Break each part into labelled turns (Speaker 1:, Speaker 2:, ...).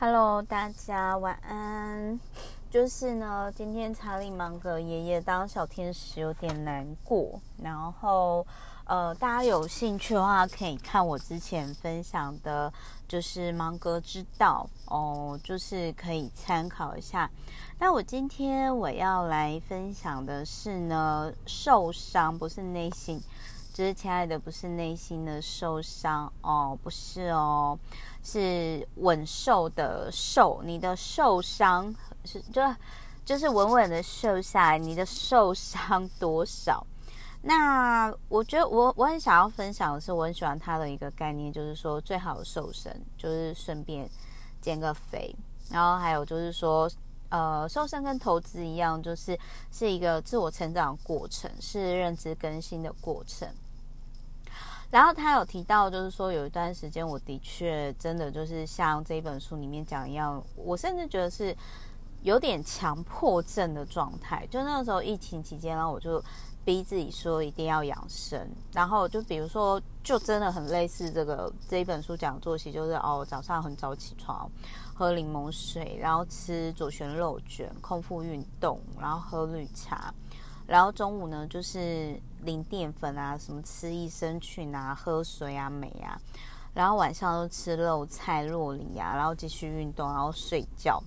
Speaker 1: Hello，大家晚安。就是呢，今天查理芒格爷爷当小天使有点难过，然后呃，大家有兴趣的话可以看我之前分享的，就是芒格之道哦，就是可以参考一下。那我今天我要来分享的是呢，受伤不是内心。就是亲爱的，不是内心的受伤哦，不是哦，是稳受的受，你的受伤是就就是稳稳的瘦下来，你的受伤多少？那我觉得我我很想要分享的是，我很喜欢他的一个概念，就是说最好瘦身就是顺便减个肥，然后还有就是说，呃，瘦身跟投资一样，就是是一个自我成长的过程，是认知更新的过程。然后他有提到，就是说有一段时间，我的确真的就是像这一本书里面讲一样，我甚至觉得是有点强迫症的状态。就那个时候疫情期间，然后我就逼自己说一定要养生。然后就比如说，就真的很类似这个这一本书讲作息，就是哦早上很早起床，喝柠檬水，然后吃左旋肉卷，空腹运动，然后喝绿茶。然后中午呢，就是零淀粉啊，什么吃益生菌啊，喝水啊，美啊。然后晚上都吃肉菜、洛梨啊，然后继续运动，然后睡觉。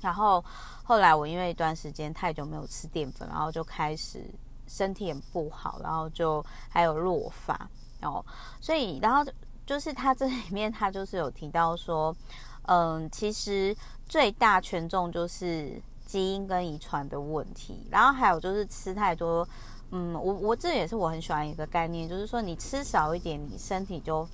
Speaker 1: 然后后来我因为一段时间太久没有吃淀粉，然后就开始身体也不好，然后就还有落发哦。所以，然后就是他这里面他就是有提到说，嗯，其实最大权重就是。基因跟遗传的问题，然后还有就是吃太多，嗯，我我这也是我很喜欢一个概念，就是说你吃少一点，你身体就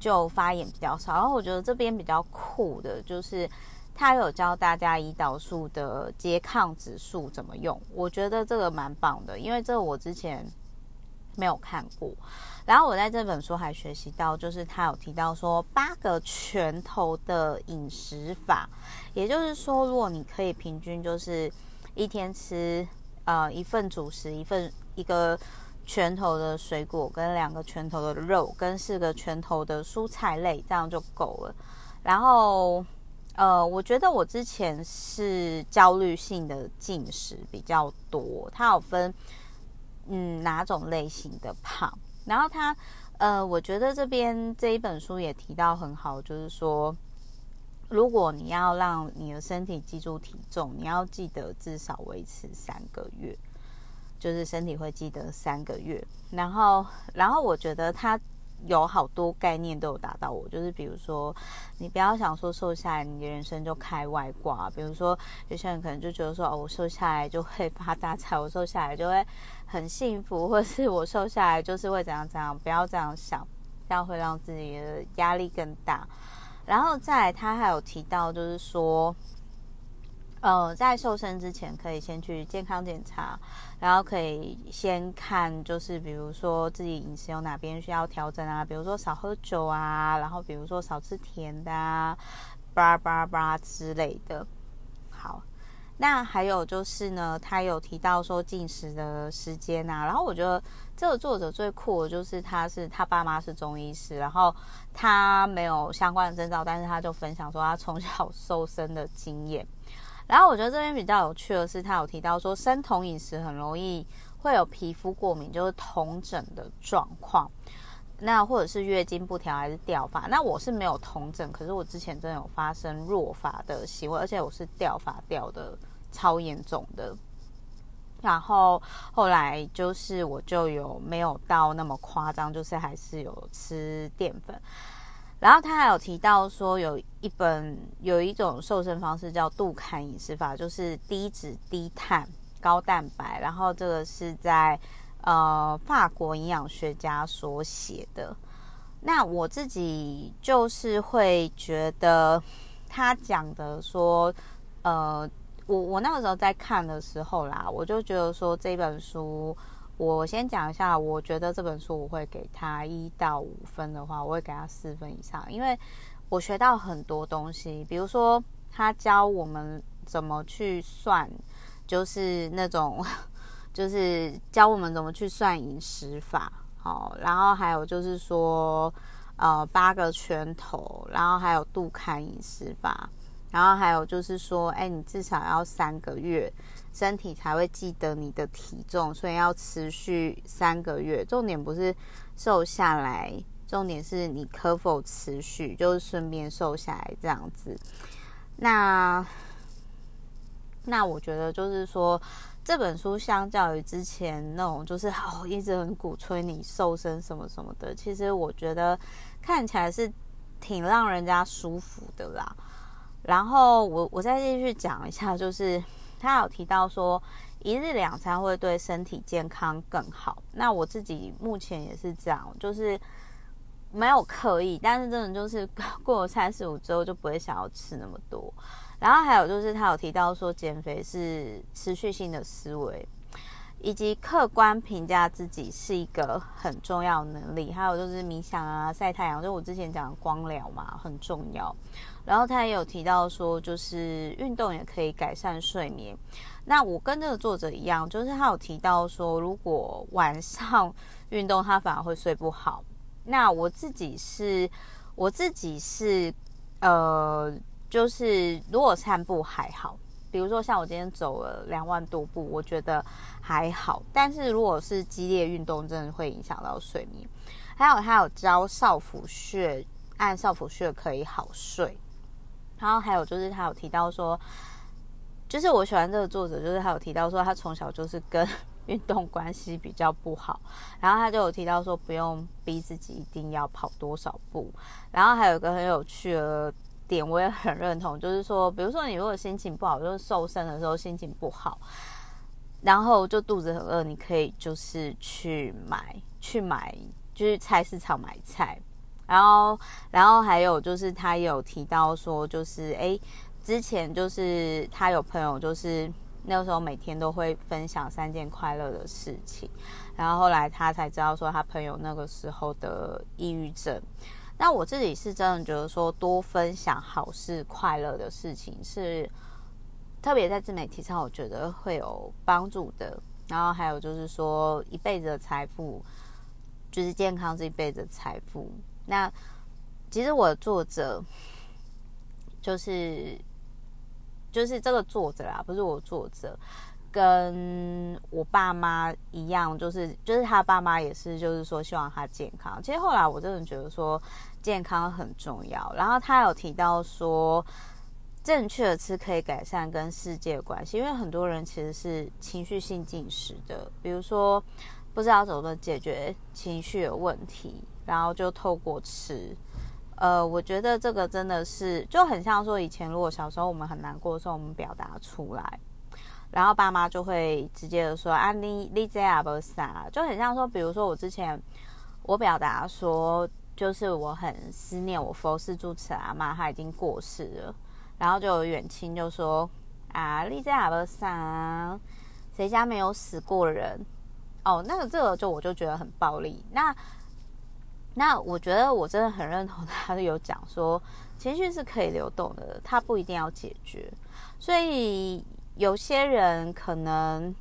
Speaker 1: 就发炎比较少。然后我觉得这边比较酷的就是他有教大家胰岛素的拮抗指数怎么用，我觉得这个蛮棒的，因为这我之前没有看过。然后我在这本书还学习到，就是他有提到说八个拳头的饮食法，也就是说，如果你可以平均就是一天吃呃一份主食，一份一个拳头的水果，跟两个拳头的肉，跟四个拳头的蔬菜类，这样就够了。然后呃，我觉得我之前是焦虑性的进食比较多，它有分嗯哪种类型的胖。然后他，呃，我觉得这边这一本书也提到很好，就是说，如果你要让你的身体记住体重，你要记得至少维持三个月，就是身体会记得三个月。然后，然后我觉得他。有好多概念都有达到我，就是比如说，你不要想说瘦下来，你的人生就开外挂。比如说，有些人可能就觉得说，哦，我瘦下来就会发大财，我瘦下来就会很幸福，或是我瘦下来就是会怎样怎样。不要这样想，这样会让自己的压力更大。然后再来，他还有提到，就是说。呃，在瘦身之前，可以先去健康检查，然后可以先看，就是比如说自己饮食有哪边需要调整啊，比如说少喝酒啊，然后比如说少吃甜的啊，巴拉巴拉之类的。好，那还有就是呢，他有提到说进食的时间啊，然后我觉得这个作者最酷的就是他是他爸妈是中医师，然后他没有相关的证照，但是他就分享说他从小瘦身的经验。然后我觉得这边比较有趣的是，他有提到说，生酮饮食很容易会有皮肤过敏，就是红疹的状况。那或者是月经不调，还是掉发。那我是没有红疹，可是我之前真的有发生弱发的行为，而且我是掉发掉的超严重的。然后后来就是我就有没有到那么夸张，就是还是有吃淀粉。然后他还有提到说，有一本有一种瘦身方式叫杜坎饮食法，就是低脂低碳高蛋白。然后这个是在呃法国营养学家所写的。那我自己就是会觉得他讲的说，呃，我我那个时候在看的时候啦，我就觉得说这本书。我先讲一下，我觉得这本书我会给他一到五分的话，我会给他四分以上，因为我学到很多东西，比如说他教我们怎么去算，就是那种，就是教我们怎么去算饮食法，好，然后还有就是说，呃，八个拳头，然后还有杜坎饮食法，然后还有就是说，哎，你至少要三个月，身体才会记得你的体重，所以要持续三个月。重点不是瘦下来，重点是你可否持续，就是顺便瘦下来这样子。那那我觉得就是说，这本书相较于之前那种就是好一直很鼓吹你瘦身什么什么的，其实我觉得看起来是挺让人家舒服的啦。然后我我再继续讲一下，就是他有提到说，一日两餐会对身体健康更好。那我自己目前也是这样，就是没有刻意，但是真的就是过了三十五之后就不会想要吃那么多。然后还有就是他有提到说，减肥是持续性的思维，以及客观评价自己是一个很重要的能力。还有就是冥想啊、晒太阳，就我之前讲的光疗嘛，很重要。然后他也有提到说，就是运动也可以改善睡眠。那我跟这个作者一样，就是他有提到说，如果晚上 运动，他反而会睡不好。那我自己是，我自己是，呃，就是如果散步还好，比如说像我今天走了两万多步，我觉得还好。但是如果是激烈运动，真的会影响到睡眠。还有，他有教少府穴，按少府穴可以好睡。然后还有就是他有提到说，就是我喜欢这个作者，就是他有提到说他从小就是跟运动关系比较不好，然后他就有提到说不用逼自己一定要跑多少步。然后还有一个很有趣的点，我也很认同，就是说，比如说你如果心情不好，就是瘦身的时候心情不好，然后就肚子很饿，你可以就是去买去买，就是菜市场买菜。然后，然后还有就是，他有提到说，就是哎，之前就是他有朋友，就是那个时候每天都会分享三件快乐的事情，然后后来他才知道说，他朋友那个时候的抑郁症。那我自己是真的觉得说，多分享好事、快乐的事情是特别在自媒体上，我觉得会有帮助的。然后还有就是说，一辈子的财富就是健康是一辈子的财富。那其实我的作者就是就是这个作者啦，不是我作者，跟我爸妈一样，就是就是他爸妈也是，就是说希望他健康。其实后来我真的觉得说健康很重要。然后他有提到说，正确的吃可以改善跟世界关系，因为很多人其实是情绪性进食的，比如说不知道怎么解决情绪的问题。然后就透过吃，呃，我觉得这个真的是就很像说以前如果小时候我们很难过的时候，我们表达出来，然后爸妈就会直接的说啊，你你这样不傻，就很像说，比如说我之前我表达说，就是我很思念我佛寺住持阿妈，她已经过世了，然后就有远亲就说啊，你这样不傻，谁家没有死过人？哦，那个这个就我就觉得很暴力，那。那我觉得我真的很认同他有讲说，情绪是可以流动的，他不一定要解决。所以有些人可能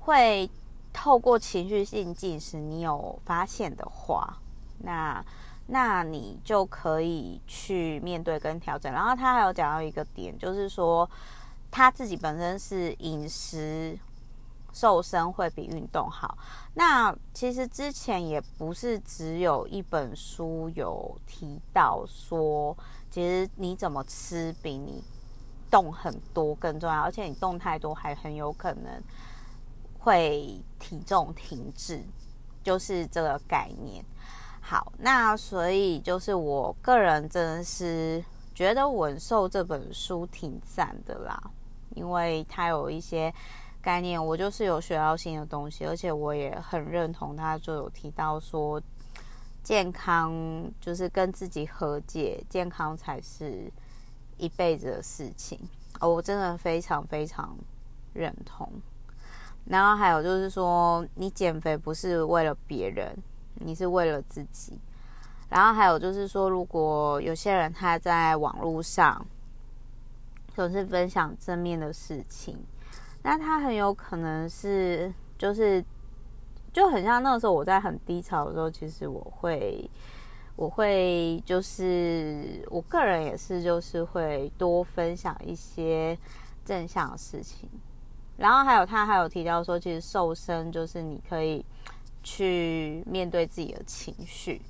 Speaker 1: 会透过情绪性进食，你有发现的话，那那你就可以去面对跟调整。然后他还有讲到一个点，就是说他自己本身是饮食。瘦身会比运动好。那其实之前也不是只有一本书有提到说，其实你怎么吃比你动很多更重要，而且你动太多还很有可能会体重停滞，就是这个概念。好，那所以就是我个人真的是觉得《稳瘦》这本书挺赞的啦，因为它有一些。概念，我就是有学到新的东西，而且我也很认同他，就有提到说，健康就是跟自己和解，健康才是一辈子的事情。哦，我真的非常非常认同。然后还有就是说，你减肥不是为了别人，你是为了自己。然后还有就是说，如果有些人他在网络上总是分享正面的事情。那他很有可能是，就是就很像那个时候我在很低潮的时候，其实我会我会就是我个人也是，就是会多分享一些正向的事情。然后还有他还有提到说，其实瘦身就是你可以去面对自己的情绪。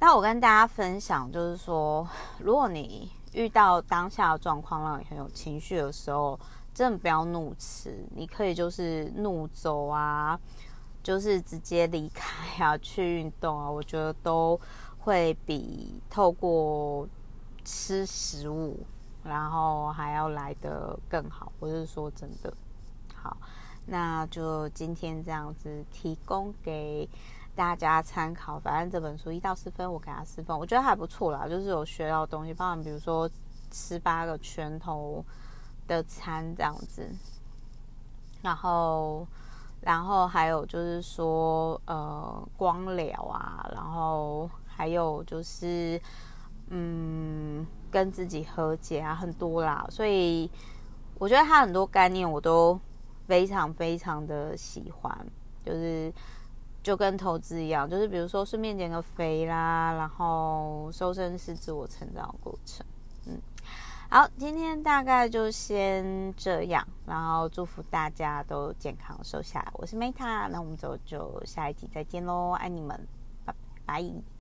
Speaker 1: 那我跟大家分享，就是说，如果你遇到当下的状况让你很有情绪的时候，真的不要怒吃，你可以就是怒走啊，就是直接离开啊，去运动啊，我觉得都会比透过吃食物，然后还要来得更好。我是说真的。好，那就今天这样子提供给大家参考。反正这本书一到四分，我给他四分，我觉得还不错啦。就是有学到东西，包含比如说吃八个拳头的餐这样子，然后，然后还有就是说呃光疗啊，然后还有就是嗯跟自己和解啊，很多啦。所以我觉得他很多概念我都。非常非常的喜欢，就是就跟投资一样，就是比如说顺便减个肥啦，然后瘦身是自我成长的过程。好，今天大概就先这样，然后祝福大家都健康瘦下来。我是 Meta，那我们就就下一集再见喽，爱你们，拜拜。